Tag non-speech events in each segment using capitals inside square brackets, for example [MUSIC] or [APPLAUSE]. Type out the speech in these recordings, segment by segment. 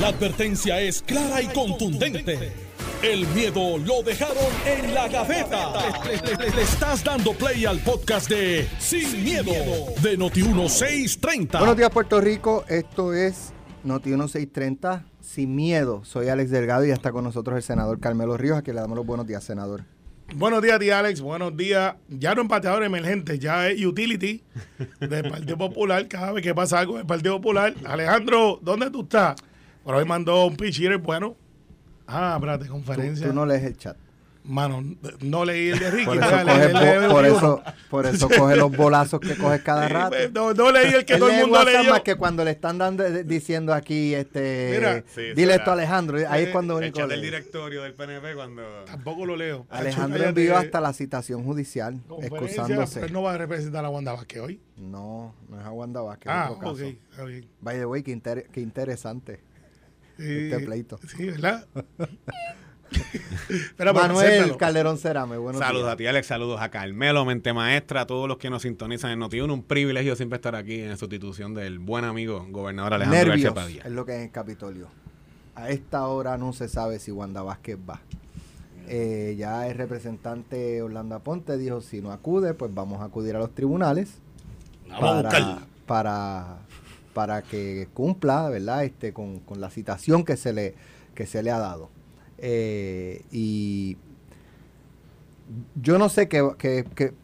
La advertencia es clara y contundente. El miedo lo dejaron en la gaveta. Le, le- le estás dando play al podcast de Sin, miedo, de Noti1630. Buenos días, Puerto Rico. Esto es Noti 1630 Sin Miedo. Soy Alex Delgado y ya está con nosotros el senador Carmelo Ríos, a quien le damos los buenos días, senador. Buenos días, tía Alex. Buenos días. Ya no empateador emergente, ya es utility [LAUGHS] del Partido Popular. Cada vez que pasa algo del Partido Popular. Alejandro, ¿dónde tú estás? Por hoy mandó un pitch hitter bueno. Ah, espérate, Tú, conferencia. tú no lees el chat. Mano, no leí el de Ricky. Por eso, coge, el por, 21. eso, por eso coge los bolazos que coges cada rato. No, no leí el que todo el mundo leyó. más que cuando le están dando, eh, diciendo aquí, este, Mira, Sí, dile esto a Alejandro. Ahí es cuando El único lee. directorio del PNP cuando... Tampoco lo leo. Alejandro Cállate. envió hasta la citación judicial, excusándose. pero no va a representar a Wanda Vázquez hoy. No, no es a Wanda Vázquez. Ah, otro ok. caso. está bien. By the way, qué, inter- qué interesante. Este pleito. Sí, ¿verdad? [LAUGHS] Manuel. Calderón Cerame, buenos Saludos días. a ti, Alex. Saludos a Carmelo, Mente Maestra, a todos los que nos sintonizan en Noti1. Un privilegio siempre estar aquí en sustitución del buen amigo gobernador Alejandro Nervios García Padilla. es lo que es en el Capitolio. A esta hora no se sabe si Wanda Vázquez va. Eh, ya el representante Orlando Aponte dijo, si no acude, pues vamos a acudir a los tribunales Vamos a para, buscarla. para, para que cumpla, ¿verdad? Este, con, la citación que se le, que se le ha dado. Eh, y yo no sé qué, qué-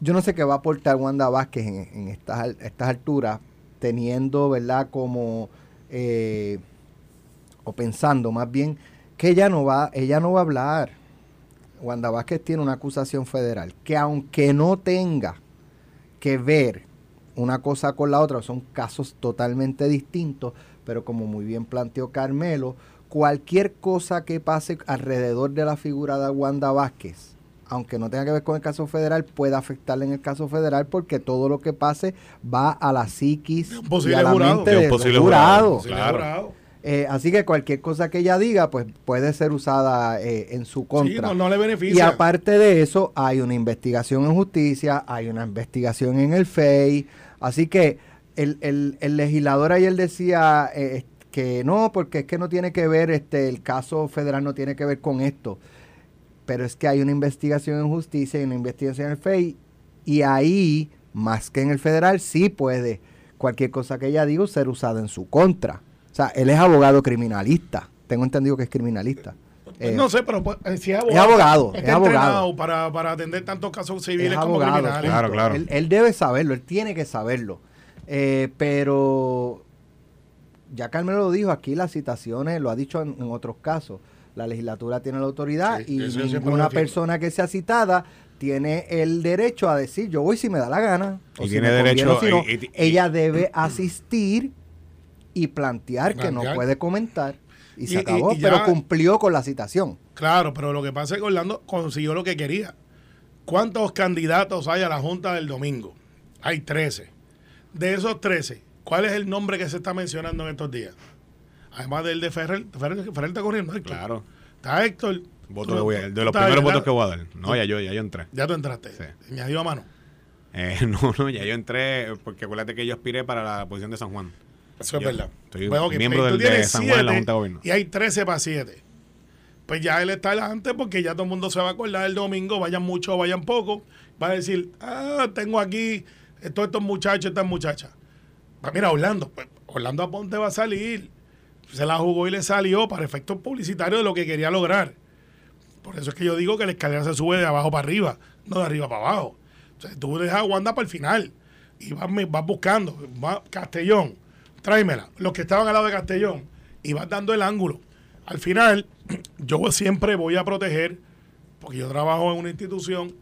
yo no sé qué va a aportar Wanda Vázquez en, estas, estas alturas, teniendo, ¿verdad? Como, eh, o pensando más bien, que ella no va, ella no va a hablar. Wanda Vázquez tiene una acusación federal que aunque no tenga que ver una cosa con la otra, son casos totalmente distintos, pero como muy bien planteó Carmelo, cualquier cosa que pase alrededor de la figura de Wanda Vázquez, aunque no tenga que ver con el caso federal, puede afectarle en el caso federal porque todo lo que pase va a la psiquis un y posible a la jurado. mente De un del posible jurado. Claro. Eh, así que cualquier cosa que ella diga, pues puede ser usada eh, en su Sí, contra. no, no le Y beneficia. aparte de eso, hay una investigación en justicia, hay una investigación en el FEI. Así que el, el- el legislador ayer decía eh, que no, porque es que no tiene que ver, este, el caso federal no tiene que ver con esto. Pero es que hay una investigación en justicia y una investigación en el FEI. Y ahí, más que en el federal, sí puede cualquier cosa que ella diga ser usada en su contra. O sea, él es abogado criminalista. Tengo entendido que es criminalista. Eh, no sé, pero pues, eh, si es abogado. es abogado, está es abogado. entrenado Para, para atender tantos casos civiles es como abogado. criminales. Claro, claro. Él, él debe saberlo, él tiene que saberlo. Eh, pero ya Carmelo lo dijo, aquí las citaciones, lo ha dicho en, en otros casos, la legislatura tiene la autoridad Sí, y ninguna persona que sea citada tiene el derecho a decir yo voy si me da la gana. o Y si tiene conviene derecho- o si no. y- y- y- Ella debe asistir y plantear que no puede comentar. Y, Y- se y- acabó, y pero cumplió con la citación. Claro, pero lo que pasa es que Orlando consiguió lo que quería. ¿Cuántos candidatos hay a la Junta del domingo? Hay 13. De esos 13, ¿cuál es el nombre que se está mencionando en estos días? Además del de Ferrer. Ferrer, Ferrer está corriendo, Héctor. Claro. Está Héctor. Voto Tú- voy a- de los primeros votos que voy a dar. No, ya yo, ya yo entré. Ya tú entraste. Sí. Añadido a mano. Eh, [LAUGHS] no, no, ya yo entré porque acuérdate que yo aspiré para la posición de San Juan. Eso es Yo verdad. estoy Pues, ok, miembro pues, del- de San Juan la Junta de Gobierno. Y hay 13 para 7. Pues ya él está adelante porque ya todo el mundo se va a acordar el domingo, vayan mucho o vayan poco. Va a decir, ah, tengo aquí todos estos muchachos, estas muchachas. Pues mira, Orlando, pues, Orlando Aponte va a salir. Se la jugó y le salió para efectos publicitarios de lo que quería lograr. Por eso es que yo digo que la escalera se sube de abajo para arriba, no de arriba para abajo. O sea, tú dejas a Wanda para el final y vas, vas buscando. vas- Castellón, tráemela. Los que estaban al lado de Castellón vas dando el ángulo. Al final, [CLEARS THROAT] yo siempre voy a proteger, porque yo trabajo en una institución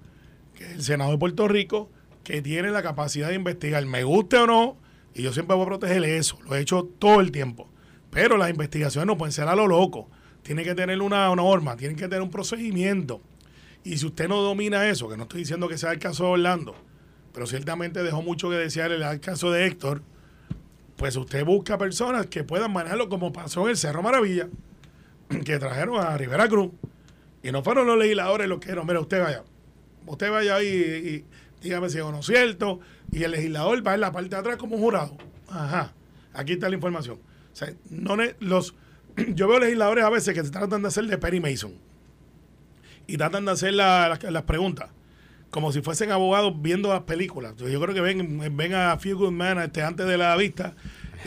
que es el Senado de Puerto Rico, que tiene la capacidad de investigar, me guste o no, y yo siempre voy a proteger eso. Lo he hecho todo el tiempo. Pero las investigaciones no pueden ser a lo loco. Tienen que tener una norma, tienen que tener un procedimiento. Y si usted no domina eso, que no estoy diciendo que sea el caso de Orlando, pero ciertamente dejó mucho que desear el caso de Héctor, pues usted busca personas que puedan manejarlo como pasó en el Cerro Maravilla, [CLEARS THROAT] que trajeron a Rivera Cruz. Y no fueron los legisladores los que dijeron, mira, usted vaya, usted vaya ahí y, y dígame si es o no cierto. Y el legislador va en la parte de atrás como un jurado. Ajá, aquí está la información. No los, [CLEARS THROAT] yo veo legisladores a veces que se tratan de hacer de Perry Mason y tratan de hacer la- las preguntas como si fuesen abogados viendo las películas. Yo creo que ven, ven a Few Good Men este, antes de la vista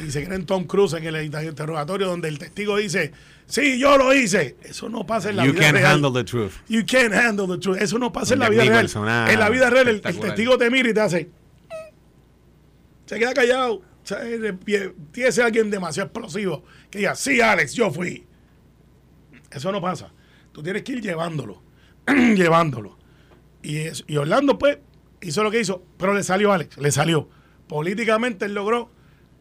y se creen Tom Cruise en el interrogatorio donde el testigo dice, sí, yo lo hice. Eso no pasa en la You vida can't real. handle the truth. You can't handle the truth. Eso no pasa en la vida real. En la vida real, el, el testigo te mira y te hace. Se queda callado. Tiene que ser alguien demasiado explosivo que diga, sí, Alex, yo fui. Eso no pasa. Tú tienes que ir llevándolo. [CLEARS THROAT] llevándolo. Y, es- y Orlando, pues, hizo lo que hizo, pero le salió Alex, le salió. Políticamente él logró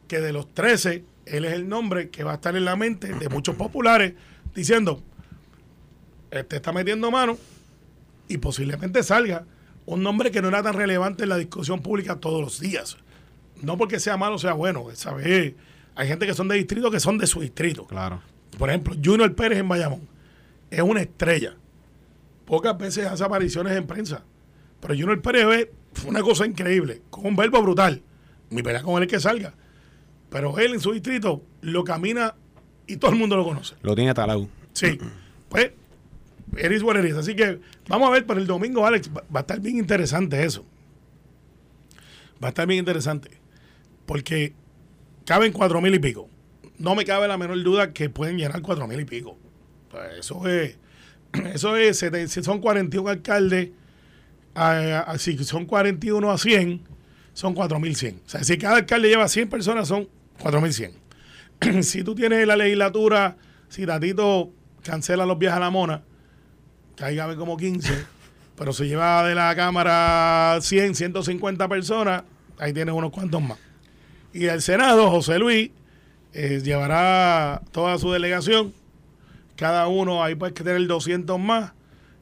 que de los 13, él es el nombre que va a estar en la mente de muchos populares diciendo, este está metiendo mano y posiblemente salga un nombre que no era tan relevante en la discusión pública todos los días. No porque sea malo o sea bueno, ¿sabes? Hay gente que son de distrito que son de su distrito. Claro. Por ejemplo, Junior Pérez en Bayamón es una estrella. Pocas veces hace apariciones en prensa. Pero Junior Pérez fue una cosa increíble, con un verbo brutal. Mi pelea con él es que salga. Pero él en su distrito lo camina y todo el mundo lo conoce. Lo tiene talado. Sí. [CLEARS THROAT] Pues, eres what it is. Así que vamos a ver, para el domingo, Alex, va, va a estar bien interesante eso. Va a estar bien interesante. Porque caben cuatro mil y pico. No me cabe la menor duda que pueden llenar cuatro mil y pico. Pues eso es, [CLEARS THROAT] eso es, si son 41 alcaldes, a- a- si son 41 a 100, son 4100. O sea, si cada alcalde lleva 100 personas, son 4100. [CLEARS THROAT] si tú tienes la legislatura, si Tatito cancela los viajes a la mona, caben como 15, [LAUGHS] pero se lleva de la Cámara 100, 150 personas, ahí tienes unos cuantos más. Y el Senado, José Luis, eh, llevará toda su delegación, cada uno ahí puede tener 200 más,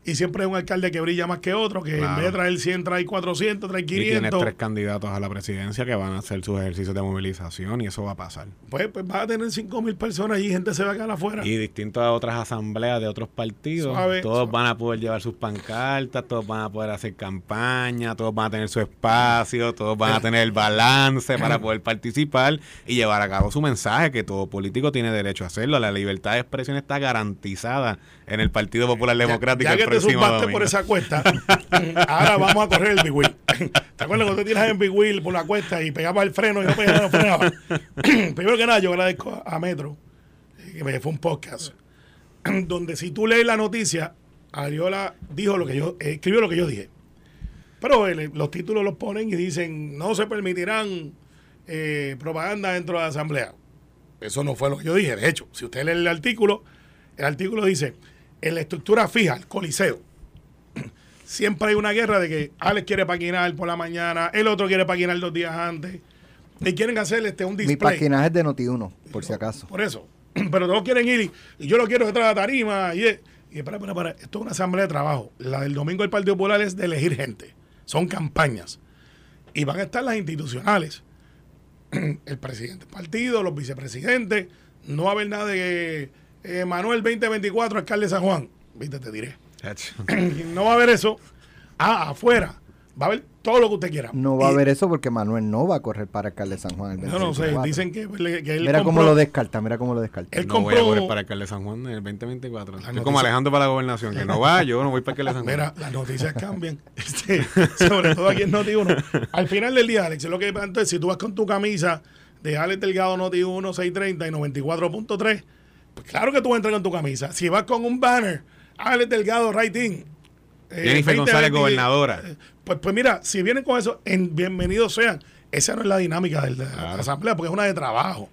y siempre hay un alcalde que brilla más que otro, que en Claro. vez de traer 100 trae 400, trae Y tienes 500. tres candidatos a la presidencia que van a hacer sus ejercicios de movilización y eso va a pasar. Pues, pues vas a tener 5 mil personas y gente se va a quedar afuera. Y distinto a otras asambleas de otros partidos, Suave, todos suave. van a poder llevar sus pancartas, todos van a poder hacer campaña, todos van a tener su espacio, todos van a tener el balance para poder participar y llevar a cabo su mensaje, que todo político tiene derecho a hacerlo. La libertad de expresión está garantizada en el Partido Popular Democrático Ya, te zumbaste por esa cuesta, [LAUGHS] ahora vamos a correr el Big Wheel. [LAUGHS] ¿Te acuerdas cuando te tiras en Big Wheel por la cuesta y pegabas el freno y no pegabas, no frenaba? [COUGHS] Primero que nada, yo agradezco a Metro, eh, que me fue un podcast, [COUGHS] donde si tú lees la noticia, Ariola dijo lo que yo, eh, escribió lo que yo dije. Pero eh, los títulos los ponen y dicen, no se permitirán eh, propaganda dentro de la asamblea. Eso no fue lo que yo dije. De hecho, si usted lee el artículo, el artículo dice, en la estructura fija, el coliseo, siempre hay una guerra de que Alex quiere paquinar por la mañana, el otro quiere paquinar dos días antes, y quieren hacer este, un Mi display. paquinaje es de Noti1, por si acaso. Por eso. [CLEARS THROAT] Pero todos quieren ir y, y yo lo quiero detrás de la tarima. Y, y espera, espera, espera. Esto es una asamblea de trabajo. La del domingo del Partido Popular es de elegir gente. Son campañas. Y van a estar las institucionales. [CLEARS THROAT] El presidente del partido, los vicepresidentes. No va a haber nada de eh, Manuel 2024, alcalde de San Juan. Viste, te diré. [CLEARS THROAT] No va a haber eso. Ah, afuera. Va a haber todo lo que usted quiera. No va a haber eso porque Manuel no va a correr para alcalde de San Juan el No, no sé. 2024. Dicen que, que él Mira cómo compró- lo descarta, mira cómo lo descarta. Él no voy a compró- correr para alcalde de San Juan en el 2024. Es noticia- como Alejandro para la gobernación, que no va, yo no voy para alcalde de San Juan. Mira, las noticias cambian. [LAUGHS] Este, sobre todo aquí en Noti1. Al final del día, Alex, lo que entonces, si tú vas con tu camisa de Alex Delgado Noti1 630 y 94.3, pues claro que tú entrar con tu camisa. Si vas con un banner, Alex Delgado Right In. eh, Jennifer 20, González, 20, gobernadora. eh, Pues, pues mira, si vienen con eso, en, bienvenidos sean. Esa no es la dinámica de la Claro. asamblea, porque es una de trabajo.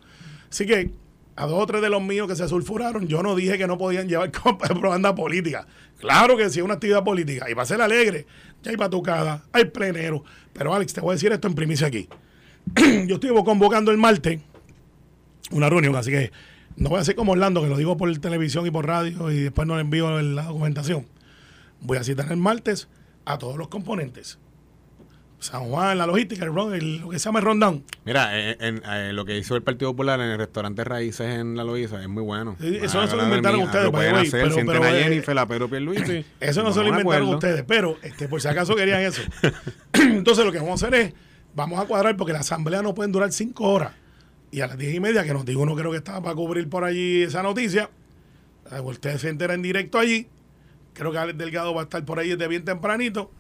Así que a dos o tres de los míos que se sulfuraron, yo no dije que no podían llevar [LAUGHS] propaganda política. Claro que sí, es una actividad política. Y va a ser alegre. Ya hay batucada, hay plenero. Pero Alex, te voy a decir esto en primicia aquí. [CLEARS THROAT] yo estoy convocando el martes una reunión, así que no voy a hacer como Orlando, que lo digo por televisión y por radio y después no le envío la documentación. Voy a citar el martes a todos los componentes. San Juan, la logística, el, el- lo que se llama el rundown. Mira, eh, en, eh, lo que hizo el Partido Popular en el restaurante Raíces en La Loíza es muy bueno. Sí, eso Ah, no se lo inventaron ustedes, Lo pueden hacer, pero- sienten pero, a eh, Jennifer, a Pedro Pierluisi. Eso no se lo inventaron ustedes, pero este, por si acaso querían eso. [LAUGHS] [CLEARS THROAT] Entonces lo que vamos a hacer es, vamos a cuadrar porque la asamblea no pueden durar cinco horas. Y a las diez y media, que nos dijo uno creo que estaba para cubrir por allí esa noticia, usted se entera en directo allí, creo que Alex Delgado va a estar por ahí desde bien tempranito,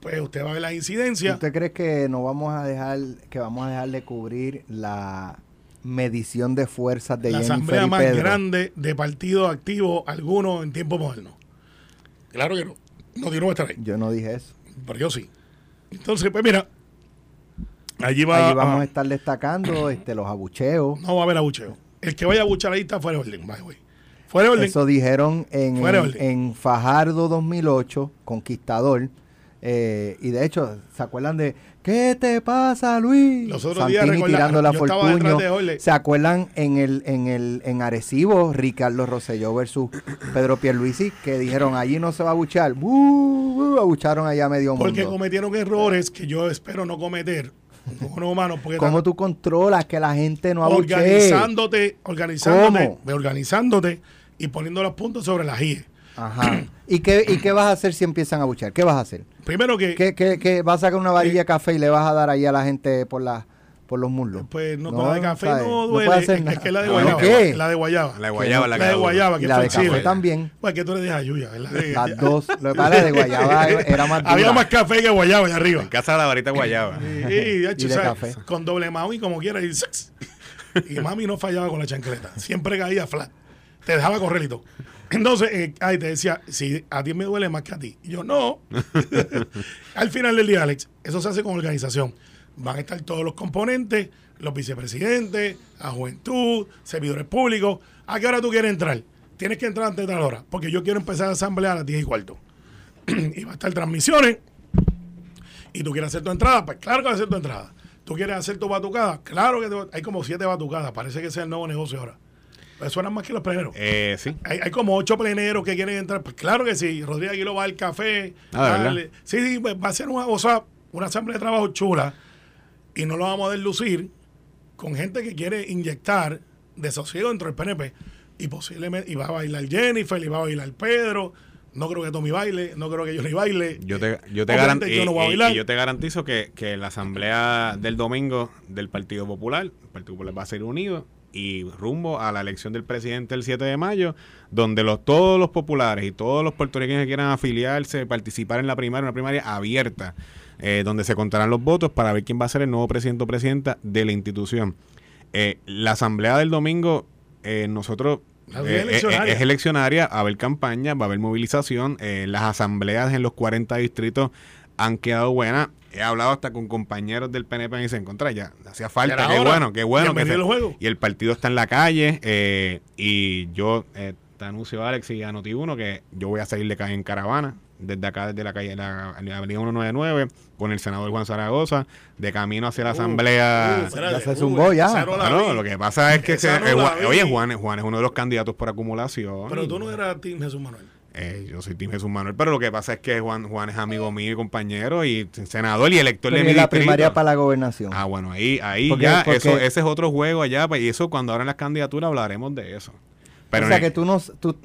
pues usted va a ver las incidencias. ¿Usted cree que no vamos a dejar, que vamos a dejar de cubrir la medición de fuerzas de la Jennifer asamblea y más Pedro? grande de partidos activos, algunos en tiempo moderno. Claro que no. No, yo no voy a estar ahí. Yo no dije eso. Pero yo sí. Entonces, pues mira, allí va, Allí vamos a- a estar destacando este, los abucheos. no va a haber abucheo. El que vaya a abuchar ahí está fuera de orden, by the way. Fuera de orden. Eso dijeron en, Fuera de en, orden. en Fajardo 2008, Conquistador. eh, y de hecho, ¿se acuerdan de ¿Qué te pasa, Luis? Los otros días tirando la de Jorge. ¿Se acuerdan en el en el en Arecibo, Ricardo Rosselló versus Pedro Pierluisi, que dijeron allí no se va a buchar? ¡Bú! bú! Abucharon allá medio mundo. Porque cometieron errores que yo espero no cometer Porque ¿Cómo tú controlas que la gente no abuchee? organizándote, organizándote, ¿Cómo? organizándote y poniendo los puntos sobre las IE. Ajá. [CLEARS THROAT] ¿Y qué, ¿Y qué vas a hacer si empiezan a buchar? ¿Qué vas a hacer? Primero que, ¿Qué, qué, qué? ¿Vas a sacar una varilla de café y le vas a dar ahí a la gente por, la, por los muslos? pues no, con la de café ¿sabes? no duele. puede hacer es, nada. que es la de ¿No guayaba. qué? La de guayaba. La de guayaba, la, La de guayaba, que Y es la de café también. Pues que tú le dejas Yuya, ¿verdad? [LAUGHS] Las [LAUGHS] dos. Lo que pasa de guayaba [LAUGHS] era más dura. Había más café que guayaba allá arriba. En casa de la varita guayaba. Y, y, de hecho, Y de ¿sabes? café. Con doble mami, como quiera. Y, y mami no fallaba con la chancleta. Siempre caía flat. Te dejaba correr y todo. Entonces, eh, ahí te decía, si a ti me duele más que a ti. Y yo, no. Al final del día, Alex, eso se hace con organización. Van a estar todos los componentes, los vicepresidentes, la juventud, servidores públicos. ¿A qué hora tú quieres entrar? Tienes que entrar antes de tal hora, porque yo quiero empezar a asamblea a las 10 y cuarto. [CLEARS THROAT] y va a estar transmisiones y tú quieres hacer tu entrada, pues claro que vas a hacer tu entrada. ¿Tú quieres hacer tu batucada? Claro que te- hay como siete batucadas. Parece que ese es el nuevo negocio ahora. Pues suenan más que los pleneros. Eh, sí. Hay, hay como ocho pleneros que quieren entrar. Pues claro que sí. Rodríguez Aguilo va al café. Ah, darle- Sí, sí, pues va a ser una, o sea, una asamblea de trabajo chula. Y no lo vamos a deslucir con gente que quiere inyectar desosiego dentro del PNP. Y posiblemente, y va a bailar Jennifer, y va a bailar Pedro. No creo que Tommy baile, no creo que yo ni baile. Yo te, yo te, Obviamente garan- yo no voy a y- y- bailar. y yo te garantizo que, que la asamblea del domingo del Partido Popular, el Partido Popular va a ser unido y rumbo a la elección del presidente el 7 de mayo, donde los, todos los populares y todos los puertorriqueños que quieran afiliarse, participar en la primaria, una primaria abierta, eh, donde se contarán los votos para ver quién va a ser el nuevo presidente o presidenta de la institución. Eh, la asamblea del domingo, eh, nosotros eh, eleccionaria. es eleccionaria, va a haber campaña, va a haber movilización. las asambleas en los 40 distritos han quedado buenas. He hablado hasta con compañeros del PNP y dicen, contra ya, hacía falta, qué bueno, qué bueno. que se- juego. y el partido está en la calle eh, y yo eh, te anuncio, Alex, y a Noti1 que yo voy a salir de calle en caravana, desde acá, desde la calle, la, la avenida 199, con el senador Juan Zaragoza, de camino hacia la asamblea. Uh, espérate, Ya se uh, zumbó ya. Ah, vi. lo que pasa es que Esa se- no eh, Juan- oye Juan, Juan es uno de los candidatos por acumulación. Pero tú no eras Team Jesús Manuel. Eh, yo soy Tim Jesús Manuel, pero lo que pasa es que Juan Juan es amigo mío y compañero y senador y elector Pero de y mi la distrito. primaria para la gobernación. Ah, bueno, ahí, ahí Porque- ya, porque- eso, ese es otro juego allá, pues, y eso cuando abran las candidaturas hablaremos de eso. Pero o sea que tú no tú,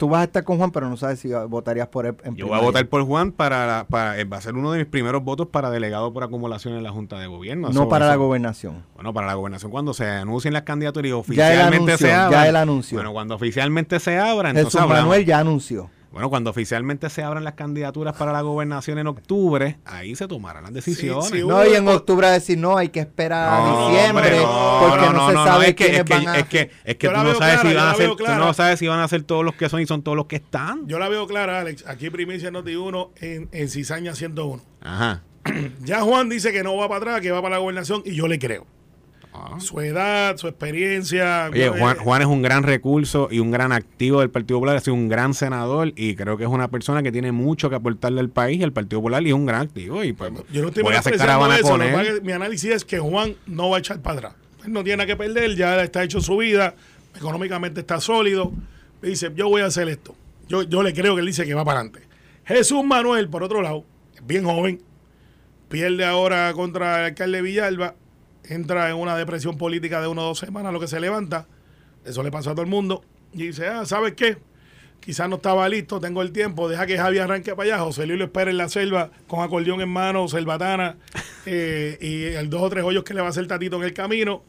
tú vas a estar con Juan, pero no sabes si votarías por él en yo voy a votar por Juan para, eh, va a ser uno de mis primeros votos para delegado por acumulación en la Junta de Gobierno. No Eso- para la gobernación. Bueno, para la gobernación cuando se anuncien las candidaturas y Ya oficialmente anunció, se ya abran. él anunció. Bueno, cuando oficialmente se abra, entonces Jesús hablamos. Ya anunció. Bueno, cuando oficialmente se abran las candidaturas para la gobernación en octubre, ahí se tomarán las decisiones. sí, No, y en octubre a decir no, hay que esperar a diciembre hombre, no, porque no, no, se no, no, sabe es que, quiénes es que, van a... es que, es que tú no sabes clara, si van a ser, tú no sabes si van a ser todos los que son y son todos los que están. Yo la veo clara, Alex. Aquí primicia Noti 1 en, en Cizaña 101. Ajá. [CLEARS THROAT] Ya Juan dice que no va para atrás, que va para la gobernación y yo le creo. Ah. Su edad, su experiencia. Oye, eh, Juan, Juan es un gran recurso y un gran activo del Partido Popular, ha sido un gran senador y creo que es una persona que tiene mucho que aportarle al país y al Partido Popular y es un gran activo y pues Yo no estoy voy a hacer caravana eso, con él. Mi análisis es que Juan no va a echar para atrás. Él no tiene nada que perder, ya está hecho su vida, económicamente está sólido. Dice, yo voy a hacer esto. Yo, yo le creo que él dice que va para adelante. Jesús Manuel, por otro lado, es bien joven, pierde ahora contra el alcalde Villalba, entra en una depresión política de una o dos semanas, lo que se levanta, eso le pasó a todo el mundo, y dice, ah, ¿sabes qué? Quizás no estaba listo, tengo el tiempo, deja que Javi arranque para allá, José Luis lo espera en la selva, con acordeón en mano, selvatana, [LAUGHS] eh, y el dos o tres hoyos que le va a hacer Tatito en el camino,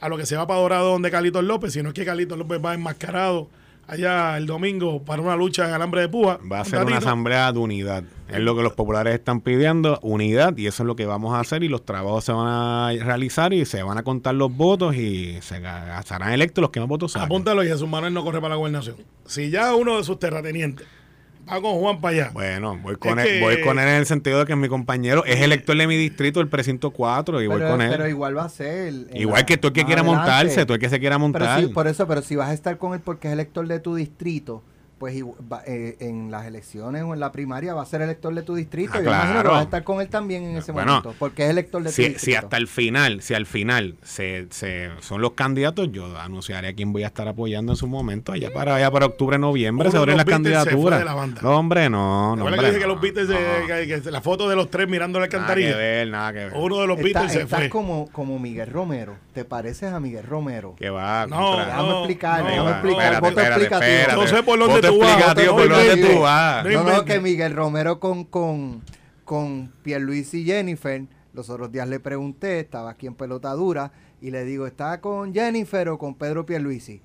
a lo que se va para Dorado donde Carlitos López, sino es que Carlitos López va enmascarado allá el domingo para una lucha en alambre de púa. Va a Un ser una asamblea de unidad. Es lo que los populares están pidiendo, unidad, y eso es lo que vamos a hacer y los trabajos se van a realizar y se van a contar los votos y se serán electos los que más votos saquen. Apúntalo y Jesús Manuel no corre para la gobernación. Si ya uno de sus terratenientes va con Juan para allá. Bueno, voy con, Es él, que- voy con él en el sentido de que mi compañero es elector de mi distrito, el precinto 4, y voy pero, con él. pero igual va a ser. Igual la- que tú el que quiera adelante. montarse, tú el que se quiera Pero montar. sí, por eso, pero si vas a estar con él porque es elector de tu distrito, pues va- eh, en las elecciones o en la primaria va a ser elector de tu distrito. Ah, Yo imagino que vas a estar con él también en ese Bueno, momento, porque es elector de tu si, distrito. si hasta el final, si al final se, se son los candidatos, yo anunciaré a quién voy a estar apoyando en su momento, allá para allá para octubre, noviembre, se abren las se candidaturas. de la banda. No, hombre, no, no. ¿Te acuerdas hombre, que que no, los Beatles, no. que- que la foto de los tres mirando la Nada que alcantarilla? ver, nada que ver. Uno de los Está- Beatles se estás fue. como, como Miguel Romero. ¿Te pareces a Miguel Romero? Que va, No, Déjame explicar, no, déjame no, explicar. espérate, voto espérate, espérate. No sé por dónde Explicativo, no por dónde tú vas. No No, no, que Miguel Romero con, con, con Pierluis y Jennifer, los otros días le pregunté, estaba aquí en Pelota Dura, y le digo, ¿está con Jennifer o con Pedro Pierluisi?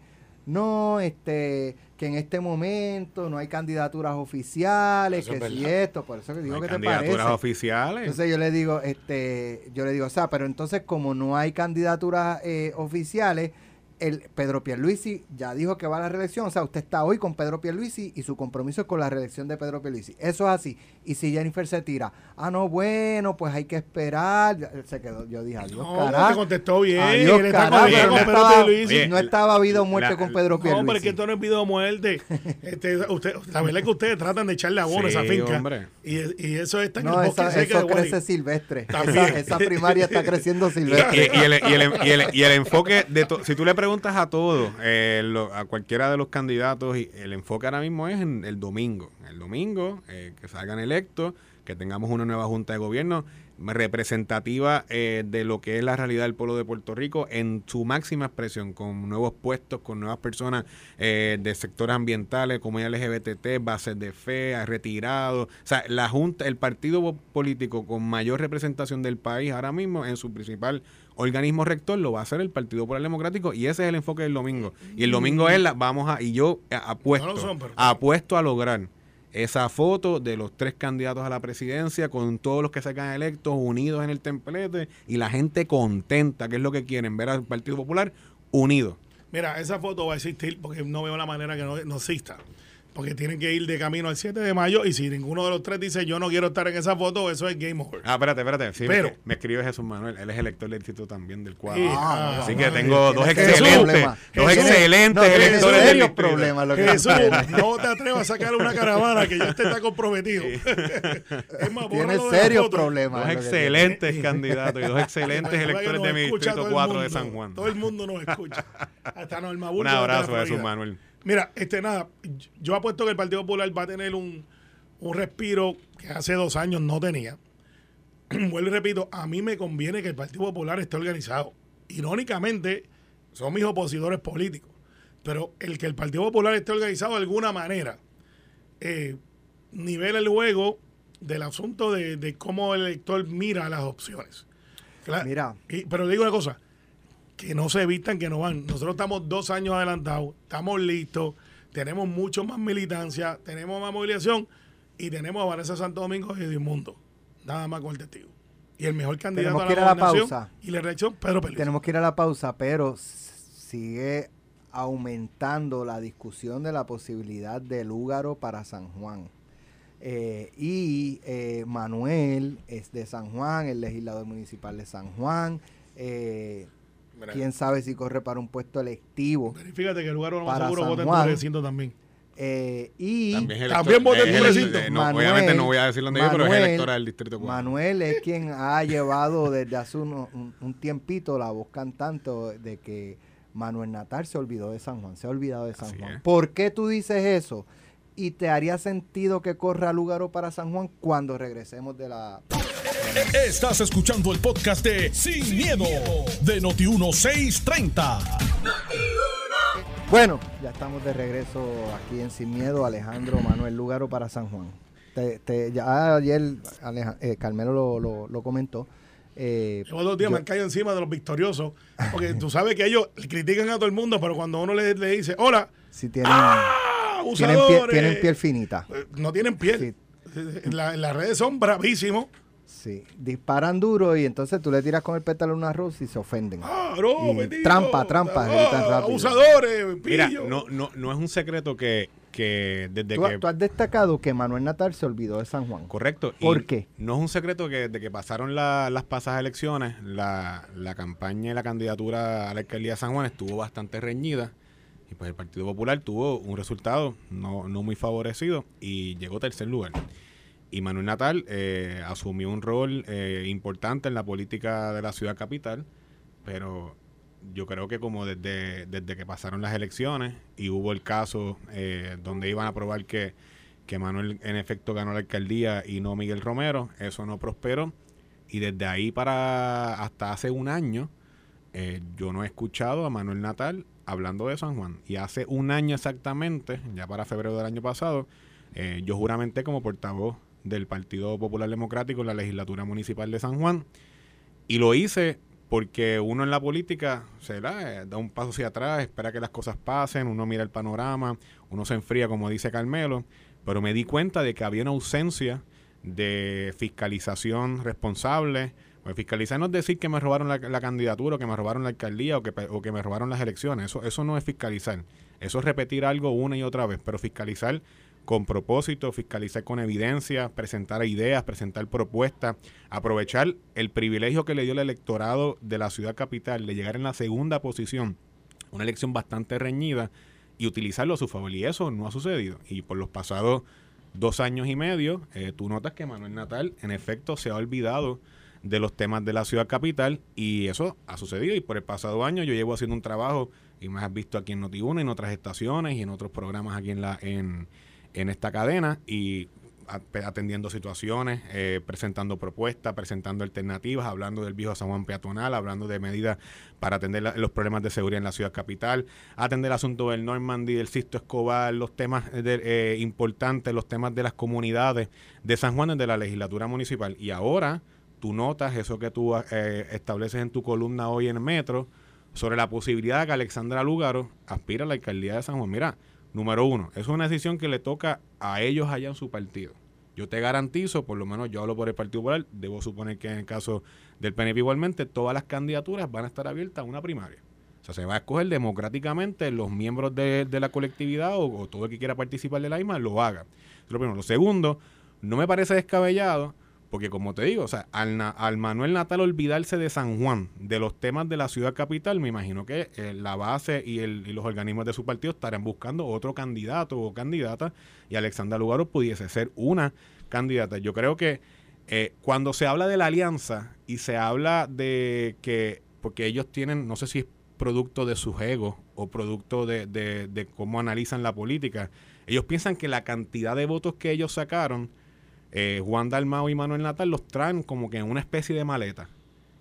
No, este, que en este momento no hay candidaturas oficiales, Eso es que si verdad. esto, por eso que digo Hay que te candidaturas parece. oficiales. Entonces yo le digo, este, yo le digo, o sea, pero entonces como no hay candidaturas eh, oficiales, el Pedro Pierluisi ya dijo que va a la reelección, o sea, usted está hoy con Pedro Pierluisi y su compromiso es con la reelección de Pedro Pierluisi. Eso es así. Y si Jennifer se tira, ah, no, bueno, pues hay que esperar. Se quedó, yo dije, adiós, No, carajo. te contestó bien. Adiós, él está carajo, con, pero con no estaba, Pierluisi. Oye, no estaba habido o muerte la- con Pedro No, pero Pierluisi. es que esto no es video de muerte. [LAUGHS] Este, usted, la verdad es que ustedes tratan de echarle abono a esa Sí, finca. hombre. Y, y eso está en no, el bosque esa- seco eso de crece silvestre. También. Esa, esa primaria está creciendo [LAUGHS] silvestre. y- y el, y el- y el- y el enfoque de to- si tú le preguntas a todos, eh, lo- a cualquiera de los candidatos, y el enfoque ahora mismo es en el domingo. El domingo, eh, que salgan electos, que tengamos una nueva junta de gobierno representativa eh, de lo que es la realidad del pueblo de Puerto Rico en su máxima expresión, con nuevos puestos, con nuevas personas eh, de sectores ambientales, comunidad LGBT, bases de fe, retirados. O sea, la junta, el partido político con mayor representación del país ahora mismo en su principal organismo rector lo va a hacer el Partido Popular Democrático y ese es el enfoque del domingo. Y el domingo es la, vamos a, y yo eh, apuesto, No son, apuesto a lograr esa foto de los tres candidatos a la presidencia con todos los que sacan electos unidos en el templete y la gente contenta, que es lo que quieren, ver al Partido Popular unido. Mira, esa foto va a existir porque no veo la manera que no, no exista. Porque tienen que ir de camino al 7 de mayo y si ninguno de los tres dice yo no quiero estar en esa foto, eso es game over. Ah, espérate, espérate. Sí, Pero- me, me escribe Jesús Manuel. Él es elector del distrito también del cuadro. Sí, Ah, Así no, que tengo dos excelentes, dos Jesús, excelentes no, electores del serios distrito. problemas lo que Jesús, no te atrevas a sacar una caravana que ya usted está comprometido. es más, Tiene bórralo de la serios problemas. Dos es excelentes candidatos y dos excelentes [LAUGHS] electores de mi distrito todo el 4 de. San Juan. Todo el mundo nos escucha. Hasta Norma Un abrazo a. Jesús Manuel. Mira, este nada, yo apuesto que el Partido Popular va a tener un, un respiro que hace dos años no tenía. [CLEARS THROAT] Vuelvo y repito, a mí me conviene que el Partido Popular esté organizado. Irónicamente, son mis opositores políticos. Pero el que el Partido Popular esté organizado de alguna manera eh, nivela el juego del asunto de, de cómo el elector mira las opciones. Claro, Mira. y- pero le digo una cosa, que no se evitan, que no van. Nosotros estamos dos años adelantados, estamos listos, tenemos mucho más militancia, tenemos más movilización y tenemos a Vanessa Santo Domingo y Edmundo. Nada más con el testigo. Y el mejor candidato Tenemos a que la ir a la pausa. y la reelección, Pedro Pérez. Tenemos que ir a la pausa, pero sigue aumentando la discusión de la posibilidad de Lúgaro para San Juan. Eh, y eh, Manuel es de San Juan, el legislador municipal de San Juan. Eh, quién sabe si corre para un puesto electivo. Verifícate que el lugar más Para seguro vota en tu recinto también. Eh, y También, voté en tu recinto. eh, no, Manuel- obviamente no voy a decir dónde vive, pero es Manuel- electora del distrito 4. Manuel es [LAUGHS] quien ha llevado desde hace uno- un, un tiempito la voz cantante de que Manuel Natal se olvidó de San Juan, se ha olvidado de San Así Juan. es. ¿Por qué tú dices eso? Y te haría sentido que corra Lugaro para San Juan cuando regresemos de la... Estás escuchando el podcast de Sin, miedo, de Noti1630. Bueno, ya estamos de regreso aquí en Sin Miedo, Alejandro Manuel Lugaro para San Juan. Te- te- ya ayer Aleja- eh, Carmelo lo, lo- lo comentó. Eh, Llevo dos días, yo- me han caído encima de los victoriosos. Porque tú sabes que ellos critican a todo el mundo, pero cuando uno le, le dice, hola, si tienen, ¡ah! tienen, piel, abusadores", tienen piel finita. eh, No tienen piel. En, la- en las redes son bravísimos. Sí, disparan duro y entonces tú le tiras con el pétalo un arroz y se ofenden. ¡Ah, no, Y bendito! trampa, trampa, ¡Ah. Abusadores, Mira, no, no, no es un secreto que, que desde Tú, que... tú has destacado que Manuel Natal se olvidó de San Juan. Correcto. y ¿Por qué? No es un secreto que desde que pasaron la- las pasadas elecciones, la, la campaña y la candidatura a la alcaldía de San Juan estuvo bastante reñida. Y pues el Partido Popular tuvo un resultado no, no muy favorecido y llegó tercer lugar. Y Manuel Natal eh, asumió un rol eh, importante en la política de la ciudad capital, pero yo creo que como desde, desde que pasaron las elecciones y hubo el caso eh, donde iban a probar que, que Manuel en efecto ganó la alcaldía y no Miguel Romero, eso no prosperó. Y desde ahí para hasta hace un año, yo no he escuchado a Manuel Natal hablando de San Juan. Y hace un año exactamente, ya para febrero del año pasado, yo juramenté como portavoz del Partido Popular Democrático en la legislatura municipal de San Juan. Y lo hice porque uno en la política se da, eh, da un paso hacia atrás, espera que las cosas pasen, uno mira el panorama, uno se enfría, como dice Carmelo, pero me di cuenta de que había una ausencia de fiscalización responsable. Pues fiscalizar no es decir que me robaron la, la candidatura, o que me robaron la alcaldía, o que, o que me robaron las elecciones. Eso, eso no es fiscalizar. Eso es repetir algo una y otra vez. Pero fiscalizar con propósito, fiscalizar con evidencia, presentar ideas, presentar propuestas, aprovechar el privilegio que le dio el electorado de la ciudad capital de llegar en la segunda posición, una elección bastante reñida, y utilizarlo a su favor. Y eso no ha sucedido. Y por los pasados dos años y medio, eh, tú notas que Manuel Natal, en efecto, se ha olvidado de los temas de la ciudad capital y eso ha sucedido. Y por el pasado año yo llevo haciendo un trabajo, y me has visto aquí en Noti1, en otras estaciones y en otros programas aquí en, la, en, en esta cadena, y atendiendo situaciones, eh, presentando propuestas, presentando alternativas, hablando del viejo San Juan peatonal, hablando de medidas para atender los problemas de seguridad en la ciudad capital, atender el asunto del Normandy, del Sisto Escobar, los temas eh, importantes, los temas de las comunidades de San Juan desde la legislatura municipal. Y ahora tú notas eso que tú eh, estableces en tu columna hoy en Metro sobre la posibilidad de que Alexandra Lúgaro aspira a la alcaldía de San Juan. Mira, número uno, es una decisión que le toca a ellos allá en su partido. Yo te garantizo, por lo menos yo hablo por el Partido Popular, debo suponer que en el caso del PNP igualmente, todas las candidaturas van a estar abiertas a una primaria. O sea, se va a escoger democráticamente los miembros de, de la colectividad o, todo el que quiera participar de la misma lo haga. Es lo primero. Lo segundo, no me parece descabellado, porque como te digo, o sea, al, al Manuel Natal olvidarse de San Juan, de los temas de la ciudad capital, me imagino que eh, la base y, el- y los organismos de su partido estarán buscando otro candidato o candidata y Alexandra Lugaro pudiese ser una candidata. Yo creo que eh, cuando se habla de la alianza y se habla de que, porque ellos tienen, no sé si es producto de sus egos o producto de, de- de cómo analizan la política, ellos piensan que la cantidad de votos que ellos sacaron, eh, Juan Dalmao y Manuel Natal los traen como que en una especie de maleta.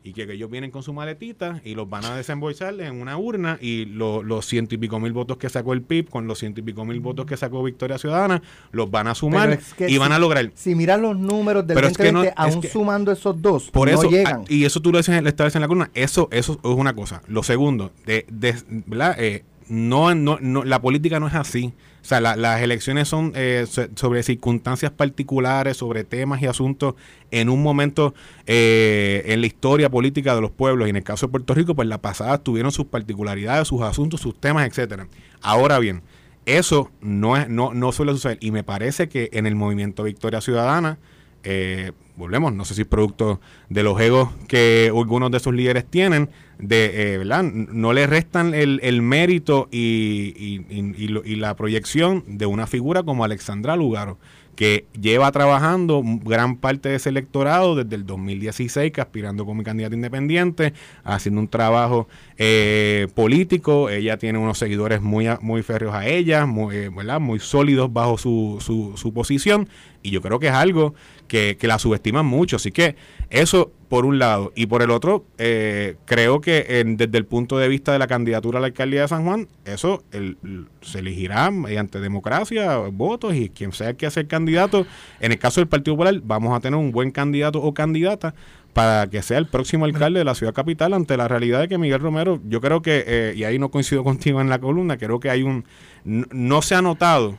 Y que, que ellos vienen con su maletita y los van a desembolsar en una urna y lo- los ciento y pico mil votos que sacó el PIB con los ciento y pico mil votos que sacó Victoria Ciudadana, los van a sumar Pero es que y van si- a lograr. Si miras los números del Pero es que 2020, no- es aún que- sumando esos dos, Por no eso, llegan. ah, y eso tú lo dices, estableces en la columna, eso, eso es una cosa. Lo segundo, de, de- ¿verdad? Eh, no, no, no, la política no es así. O sea, la- las elecciones son eh, so- sobre circunstancias particulares, sobre temas y asuntos en un momento eh, en la historia política de los pueblos. Y en el caso de Puerto Rico, pues la pasada tuvieron sus particularidades, sus asuntos, sus temas, etcétera. Ahora bien, eso no es, no, no suele suceder. Y me parece que en el movimiento Victoria Ciudadana, eh, volvemos, no sé si es producto de los egos que algunos de sus líderes tienen, de, eh, ¿verdad? No le restan el, el mérito y, y- y- la proyección de una figura como Alexandra Lugaro, que lleva trabajando gran parte de ese electorado desde el 2016, que aspirando como candidata independiente, haciendo un trabajo eh, político. Ella tiene unos seguidores muy, muy férreos a ella, muy, eh, ¿verdad? muy sólidos bajo su, su, su posición. Y yo creo que es algo que, que la subestiman mucho. Así que eso por un lado. Y por el otro, eh, creo que en- desde el punto de vista de la candidatura a la alcaldía de San Juan, eso el- se elegirá mediante democracia, votos y quien sea que sea el candidato. En el caso del Partido Popular, vamos a tener un buen candidato o candidata para que sea el próximo alcalde de la ciudad capital ante la realidad de que Miguel Romero, yo creo que, eh, y ahí no coincido [LAUGHS] contigo en la columna, creo que hay un, no, se ha notado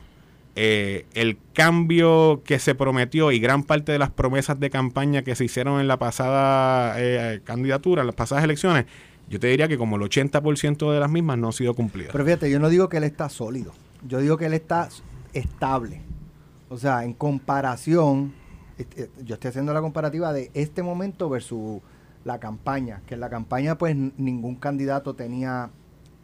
eh, el cambio que se prometió y gran parte de las promesas de campaña que se hicieron en la pasada eh, candidatura, en las pasadas elecciones, yo te diría que como el 80% de las mismas no han sido cumplidas. Pero fíjate, yo no digo que él está sólido, yo digo que él está estable. O sea, en comparación, este, yo estoy haciendo la comparativa de este momento versus la campaña, que en la campaña pues ningún candidato tenía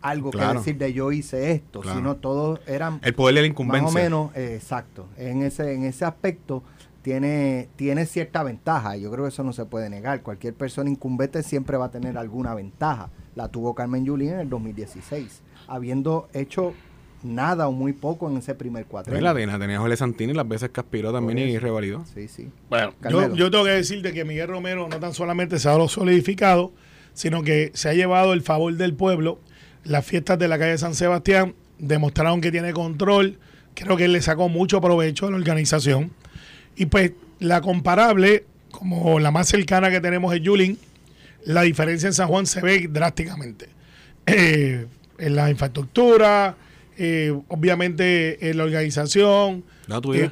algo que decir de yo hice esto, sino todos eran el poder de la incumbencia. Más o menos, eh, exacto. En ese en ese aspecto tiene tiene cierta ventaja, yo creo que eso no se puede negar. Cualquier persona incumbente siempre va a tener alguna ventaja. La tuvo Carmen Yulín en el 2016, habiendo hecho nada o muy poco en ese primer cuatro. La tenía, tenía Jorge Santini las veces que aspiró también y revalidó. Sí, sí. Bueno, yo, yo, tengo que decirte que Miguel Romero no tan solamente se ha solidificado, sino que se ha llevado el favor del pueblo las fiestas de la calle San Sebastián demostraron que tiene control. Creo que él le sacó mucho provecho a la organización. Y pues la comparable, como la más cercana que tenemos es Yulín, la diferencia en San Juan se ve drásticamente. Eh, en la infraestructura, eh, obviamente en la organización. No, tú eh,